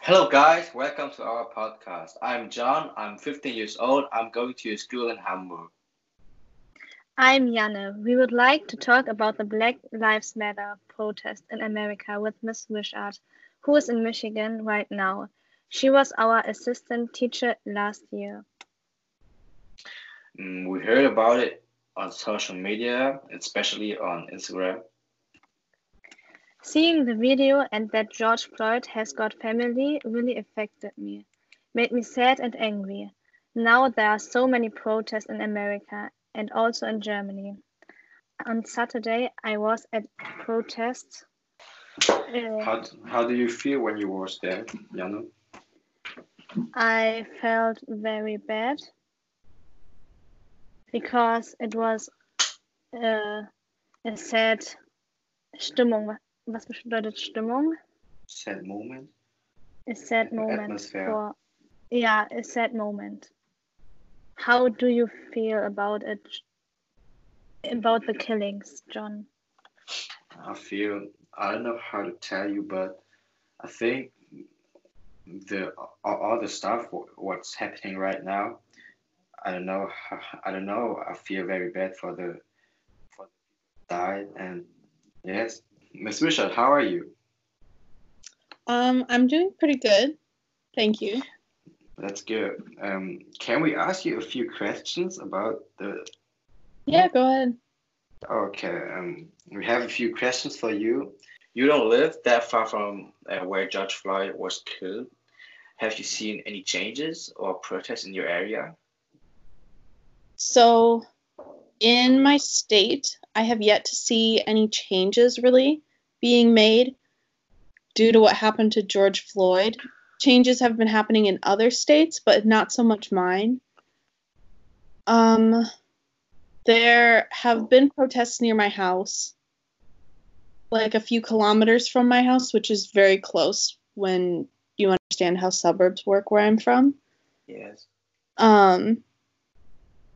Hello, guys. Welcome to our podcast. I'm John. I'm 15 years old. I'm going to a school in Hamburg. I'm Janne. We would like to talk about the Black Lives Matter protest in America with Miss Wishart, who is in Michigan right now. She was our assistant teacher last year. Mm, we heard about it on social media, especially on Instagram. Seeing the video and that George Floyd has got family really affected me, made me sad and angry. Now there are so many protests in America and also in Germany. On Saturday, I was at protests. Uh, How, how do you feel when you was there, Janne? I felt very bad because it was uh, a sad Stimmung. Was bedeutet Stimmung? Sad moment? A sad moment Atmosphere. for yeah, a sad moment. How do you feel about it? About the killings, John? I feel I don't know how to tell you, but I think the all, all the stuff what's happening right now. I don't know. I don't know. I feel very bad for the for the died and yes, Miss Richard, how are you? Um, I'm doing pretty good. Thank you. That's good. Um, can we ask you a few questions about the? Yeah, go ahead. Okay. Um, we have a few questions for you. You don't live that far from uh, where George Floyd was killed. Have you seen any changes or protests in your area? So, in my state, I have yet to see any changes really being made due to what happened to George Floyd. Changes have been happening in other states, but not so much mine. Um, there have been protests near my house, like a few kilometers from my house, which is very close when you understand how suburbs work where I'm from. Yes. Um,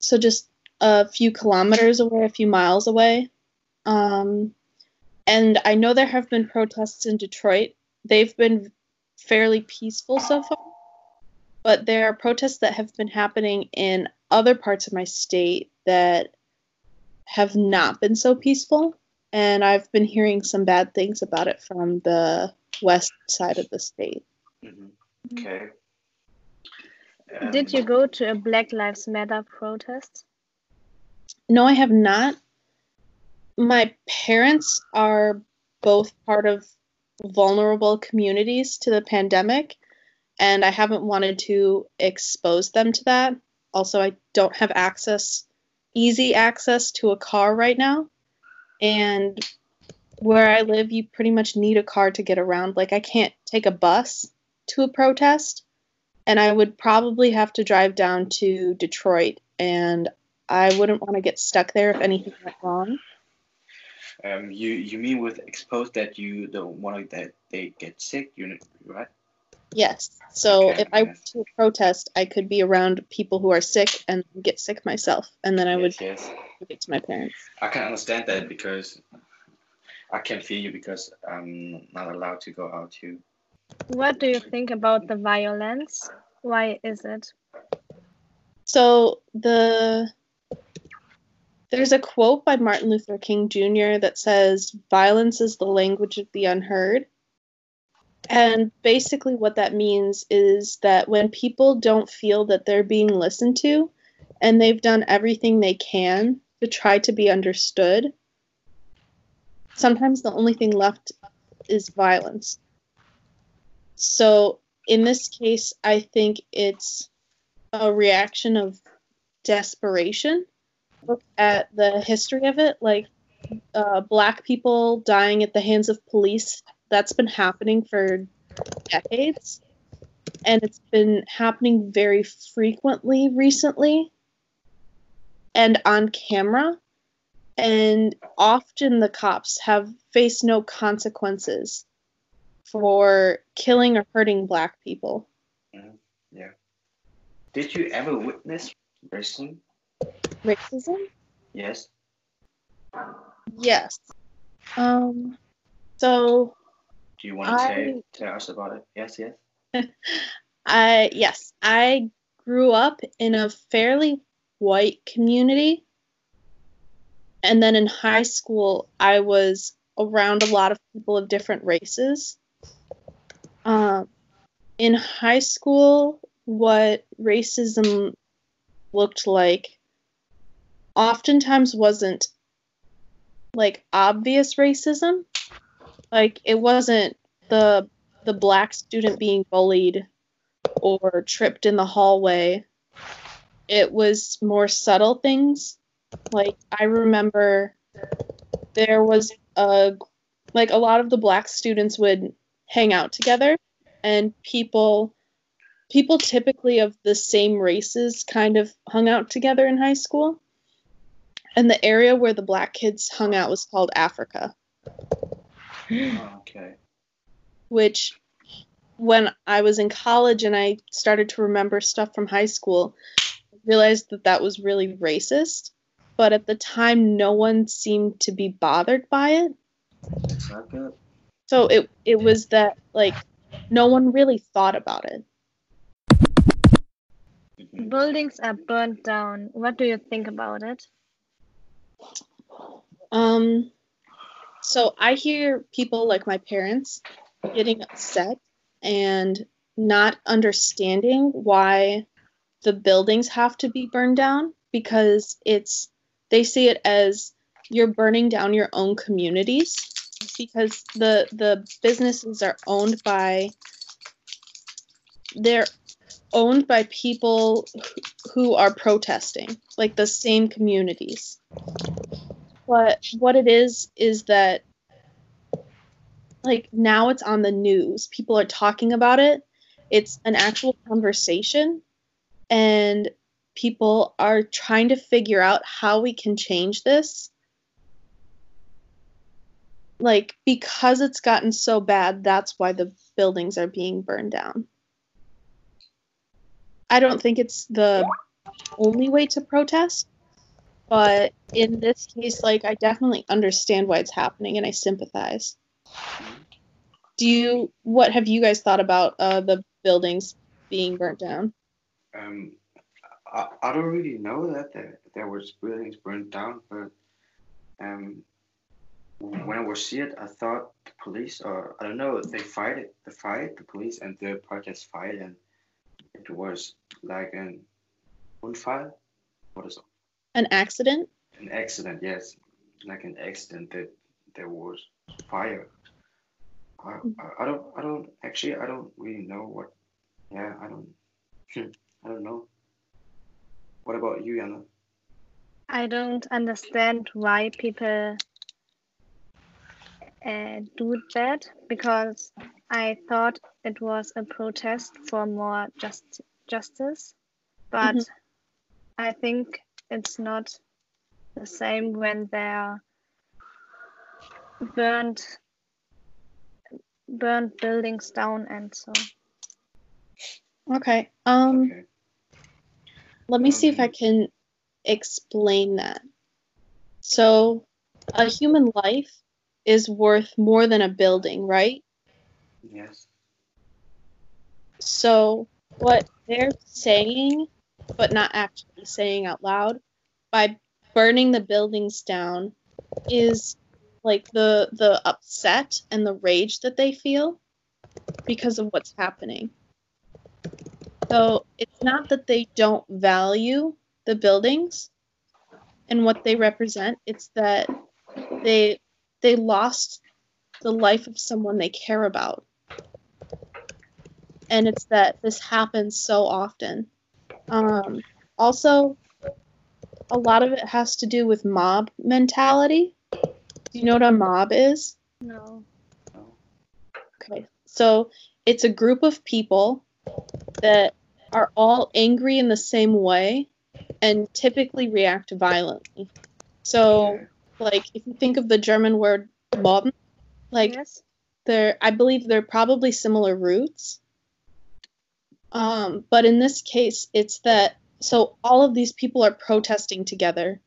so just a few kilometers away, a few miles away. Um, and I know there have been protests in Detroit. They've been fairly peaceful so far, but there are protests that have been happening in other parts of my state that have not been so peaceful. And I've been hearing some bad things about it from the west side of the state. hmm Okay. Did you go to a Black Lives Matter protest? No, I have not. My parents are both part of vulnerable communities to the pandemic, and I haven't wanted to expose them to that. Also, I don't have access, easy access to a car right now. And where I live, you pretty much need a car to get around. Like, I can't take a bus to a protest, and I would probably have to drive down to Detroit, and I wouldn't want to get stuck there if anything went wrong. Um, you you mean with exposed that you don't want that they get sick, you know, right? Yes. So Okay, if I yes. went to a protest, I could be around people who are sick and get sick myself, and then I would yes, yes. give it to my parents. I can understand that because I can't feel you because I'm not allowed to go out too. What do you think about the violence? Why is it? So the there's a quote by Martin Luther King Jr. that says, "Violence is the language of the unheard." And basically, what that means is that when people don't feel that they're being listened to, and they've done everything they can to try to be understood, sometimes the only thing left is violence. So, in this case, I think it's a reaction of desperation. Look at the history of it, like uh, black people dying at the hands of police. That's been happening for decades, and it's been happening very frequently recently and on camera. And often the cops have faced no consequences for killing or hurting black people. Yeah. Did you ever witness racism? Racism? Yes. Yes. Um. So Do you want to I- say tell us about it? Yes, yes. I yes, I grew up in a fairly white community. And then in high school, I was around a lot of people of different races. Um, in high school, what racism looked like oftentimes wasn't like obvious racism. Like it wasn't the the black student being bullied or tripped in the hallway. It was more subtle things. Like I remember there was a like a lot of the black students would hang out together and people people typically of the same races kind of hung out together in high school. And the area where the black kids hung out was called Africa okay. which when I was in college and I started to remember stuff from high school, I realized that that was really racist. But at the time, no one seemed to be bothered by it. That's not good. So it it was that like no one really thought about it. Buildings are burned down. What do you think about it? Um, so I hear people like my parents getting upset and not understanding why the buildings have to be burned down because it's they see it as you're burning down your own communities because the the businesses are owned by they're owned by people who are protesting like the same communities. But what it is is that like now it's on the news. People are talking about it. It's an actual conversation and people are trying to figure out how we can change this like because it's gotten so bad that's why the buildings are being burned down. I don't think it's the only way to protest but in this case like i definitely understand why it's happening and i sympathize. Do you what have you guys thought about uh, the buildings being burnt down? Um, I, I don't really know that there, there was buildings burned down, but um, when I was see it, I thought the police, or I don't know, they fight it, they fight the police, and the protest fight, and it was like an unfall. What is it? an accident An accident, yes, like an accident that there was fire. I, I, I don't, I don't actually, I don't really know what. Yeah, I don't, I don't know. What about you, Yana? I don't understand why people uh, do that because I thought it was a protest for more just justice, but Mhm. I think it's not the same when they're burned burned buildings down and so. okay um Okay. let me see if i Um, can explain that so a human life is worth more than a building right Yes. So, what they're saying, but not actually saying out loud, by burning the buildings down, is like the the upset and the rage that they feel because of what's happening. So it's not that they don't value the buildings and what they represent. It's that they they lost the life of someone they care about and it's that this happens so often. Um, also, a lot of it has to do with mob mentality. Do you know what a mob is? No. Okay, so it's a group of people that are all angry in the same way and typically react violently. So. Like, if you think of the German word mob, like, yes. they're I believe they're probably similar roots. Um, but in this case, it's that so all of these people are protesting together,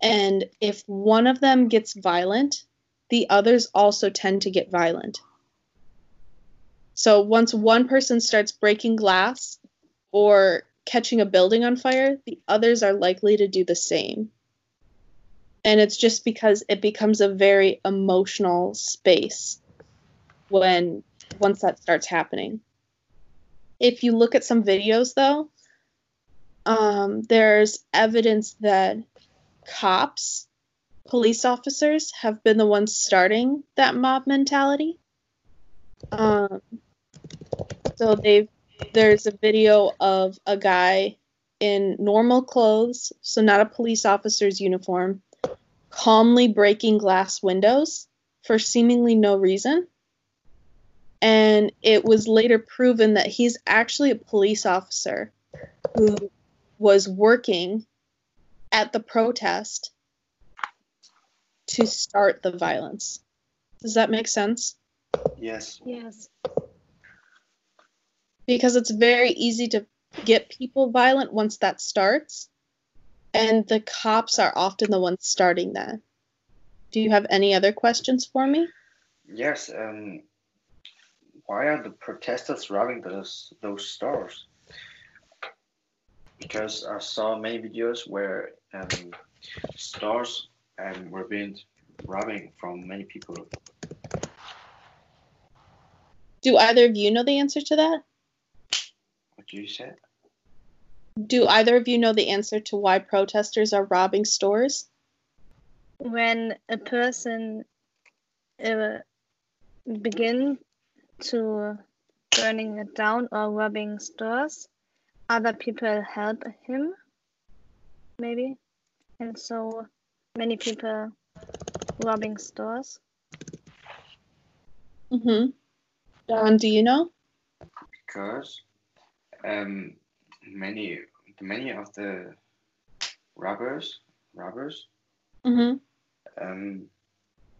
And if one of them gets violent, the others also tend to get violent. So once one person starts breaking glass or catching a building on fire, the others are likely to do the same. And it's just because it becomes a very emotional space when once that starts happening. If you look at some videos though, um, there's evidence that cops, police officers have been the ones starting that mob mentality. Um, so they've there's a video of a guy in normal clothes, so not a police officer's uniform, calmly breaking glass windows for seemingly no reason. And it was later proven that he's actually a police officer who was working at the protest to start the violence. Does that make sense? Yes. Yes. Because it's very easy to get people violent once that starts, and the cops are often the ones starting that. Do you have any other questions for me? Yes. Um. Why are the protesters robbing those those stores? Because I saw many videos where um, stores um, were being robbing from many people. Do either of you know the answer to that? What do you said? Do either of you know the answer to why protesters are robbing stores? When a person uh, begin to burning it down or robbing stores, other people help him, maybe, and so many people robbing stores. Mm-hmm. Don, do you know? Because um, many many of the robbers robbers Mm-hmm. um,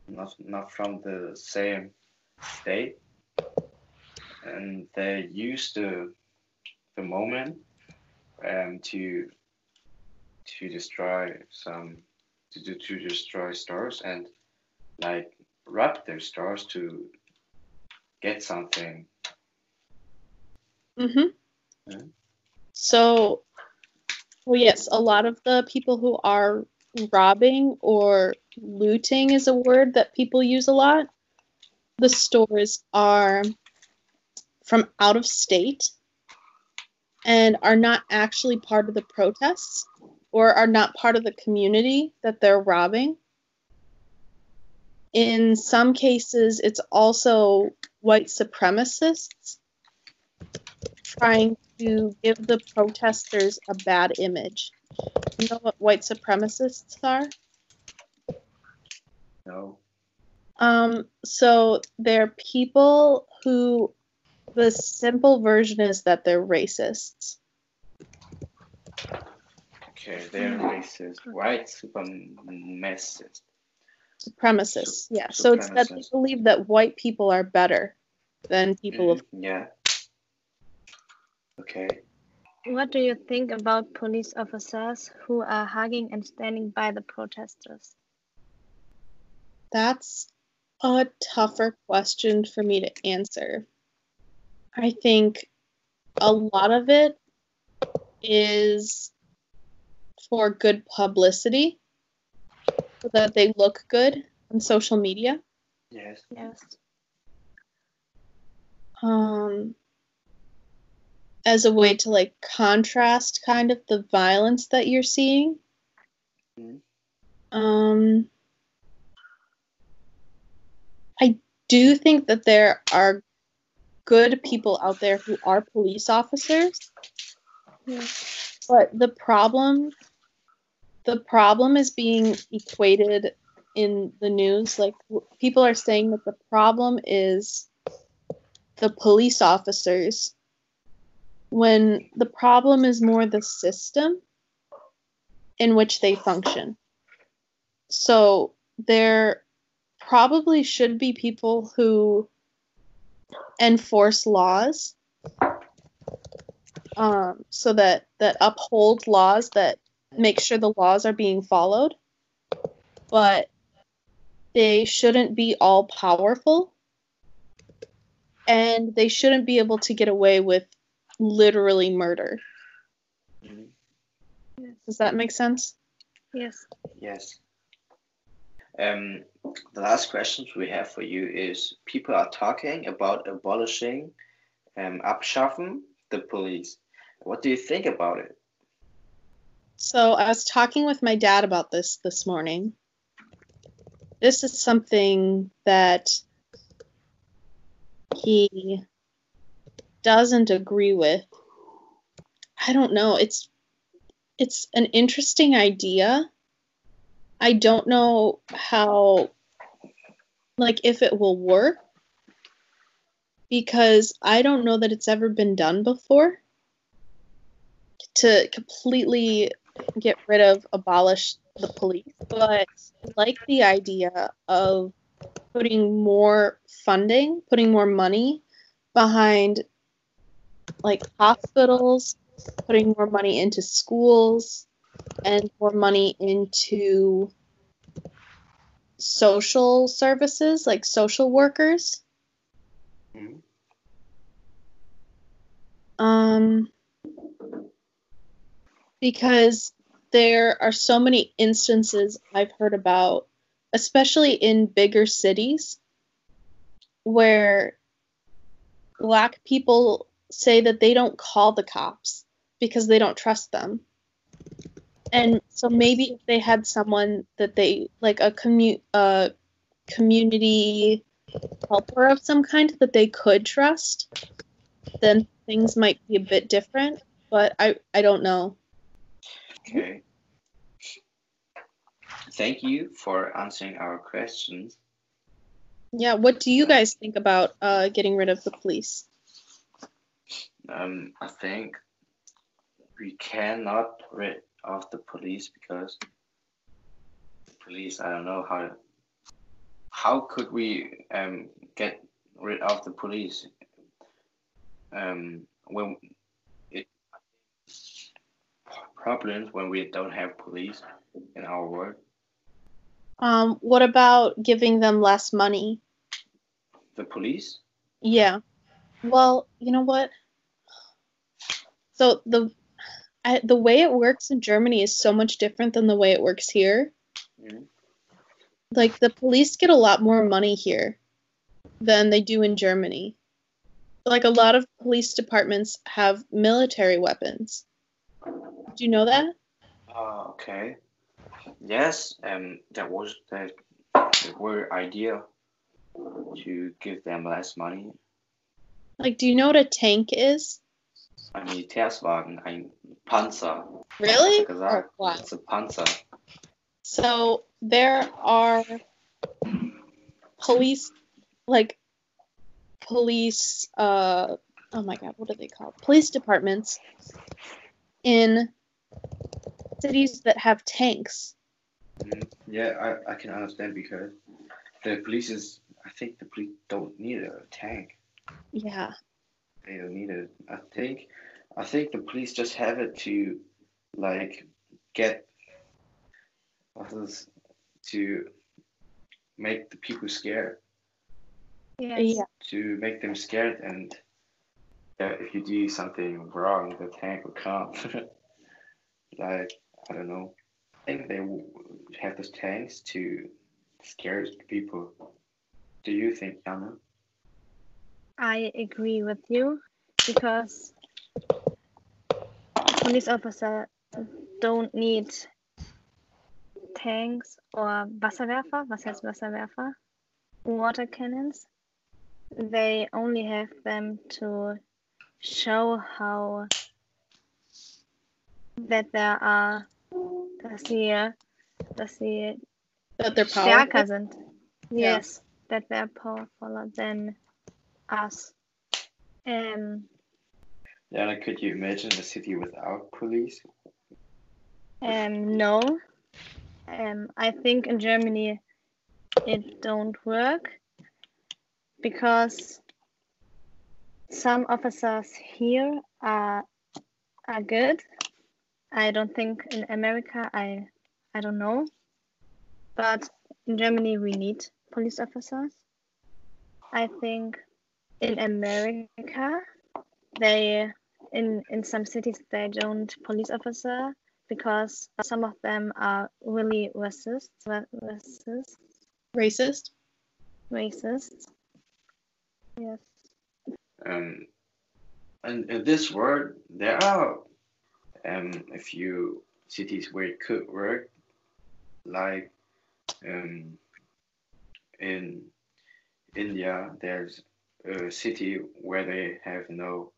not not from the same state, and they use the the moment um, to to destroy some to do to destroy stores and like rob their stores to get something. Mm-hmm. Yeah. So, well, yes, a lot of the people who are robbing or looting is a word that people use a lot. The stores are from out of state and are not actually part of the protests or are not part of the community that they're robbing. In some cases, it's also white supremacists trying to give the protesters a bad image. You know what white supremacists are? No. Um, so they're people who the simple version is that they're racists. Okay, they're racist, white supremacist. Supremacists, Su- yeah. So it's that they believe that white people are better than people of Mhm, Yeah. Okay. What do you think about police officers who are hugging and standing by the protesters? That's a tougher question for me to answer. I think a lot of it is for good publicity so that they look good on social media. Yes. Yes. Um, as a way to like contrast kind of the violence that you're seeing. Mhm. Um, I do think that there are good people out there who are police officers, Yes. but the problem the problem is being equated in the news like people are saying that the problem is the police officers when the problem is more the system in which they function. So there probably should be people who enforce laws um, so that that uphold laws that make sure the laws are being followed. But they shouldn't be all powerful and they shouldn't be able to get away with literally murder. Mhm. Does that make sense? Yes. Yes. Um, the last questions we have for you is people are talking about abolishing, um, abschaffen the police. What do you think about it? So I was talking with my dad about this this morning. This is something that he doesn't agree with. I don't know. It's it's an interesting idea. I don't know how like if it will work because I don't know that it's ever been done before to completely get rid of abolish the police but like the idea of putting more funding putting more money behind like hospitals putting more money into schools and more money into social services like social workers Mhm. um because there are so many instances I've heard about, especially in bigger cities, where black people say that they don't call the cops because they don't trust them. And so maybe if they had someone that they like a commu- a community helper of some kind that they could trust, then things might be a bit different. But I I don't know. Okay. Thank you for answering our questions. Yeah, what do you guys think about uh, getting rid of the police? Um, I think we cannot rid of the police because the police. I don't know how. How could we um get rid of the police? Um, when it problems when we don't have police in our world. Um, what about giving them less money? The police. Yeah. Well, you know what? So the I, the way it works in Germany is so much different than the way it works here. Like the police get a lot more money here than they do in Germany. Like a lot of police departments have military weapons. Do you know that? Uh, okay. Yes, um, that was the, the word idea to give them less money. Like, do you know what a tank is? Ein Militärswagen, ein Panzer. Really? Gesagt, wow. It's a Panzer. So there are police, like police. Uh, oh my god, what are they called? Police departments in cities that have tanks. Mhm. Yeah, I, I can understand because the police is. I think the police don't need a tank. Yeah. They don't need it. I think. I think the police just have it to, like, get. What is to make the people scared. Yes. Yeah. to make them scared and yeah, if you do something wrong, the tank will come. like I don't know. I think they will have those tanks to scare people. Do you think, Anna? I agree with you because police officers don't need tanks or Wasserwerfer. Was heißt Wasserwerfer? Water cannons. They only have them to show how that there are, dass sie, dass sie That they're stärker powerful. sind. Yeah. Yes, that they're powerfuler than us. Um, Jana, could you imagine a city without police? um, no. Um, I think in Germany it don't work because some officers here are are good. I don't think in America. I I don't know. but in Germany we need police officers. I think in America they in in some cities they don't police officer because some of them are really racist, racist, Racist. racist. Yes. Um, and in this world, there are um, a few cities where it could work, like um, in India, there's a city where they have no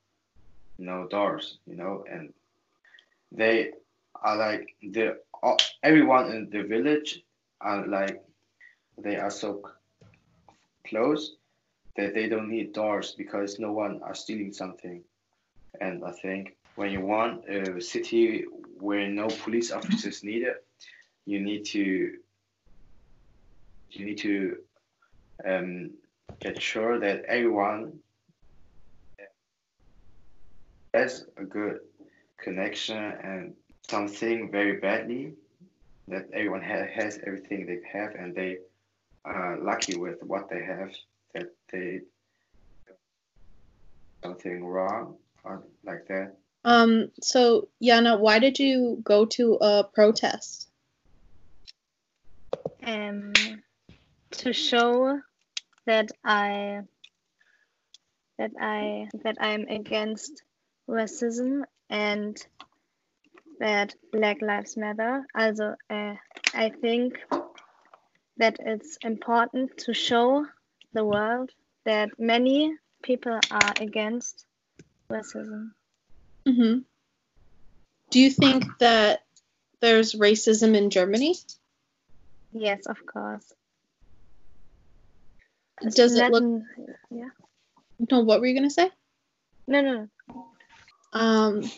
no doors, you know, and they are like the everyone in the village are like they are so close that they don't need doors because no one are stealing something. And I think when you want a city where no police officers needed, you need to you need to um, get sure that everyone has a good connection and something very badly that everyone ha- has everything they have and they are lucky with what they have that they something wrong or like that Um, so Yana, why did you go to a protest? um, to show that I that I that I'm against racism and that Black Lives Matter. Also, uh, I think that it's important to show the world that many people are against racism. hmm Do you think that there's racism in Germany? Yes, of course. Does it look? Yeah. No, what were you gonna say? No, no, no. Um,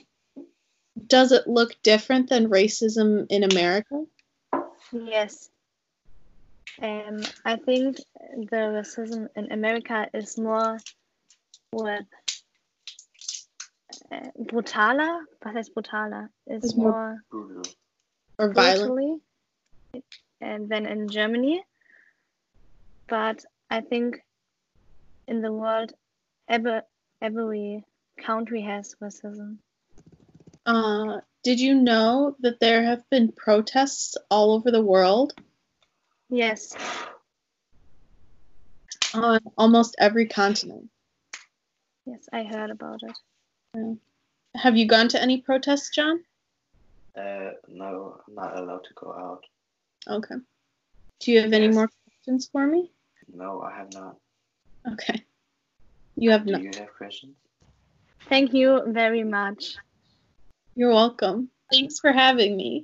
does it look different than racism in America? Yes. Um, I think the racism in America is more with uh, brutaler. Was heißt brutaler? It's Is more more Or violent? and then in Germany. But I think in the world, every every country has racism. Uh, did you know that there have been protests all over the world Yes. on almost every continent? Yes, I heard about it. Have you gone to any protests, John? uh no i'm not allowed to go out Okay. Do you have any more questions for me? No i have not Okay. You have do no. you have questions Thank you very much. You're welcome. Thanks for having me.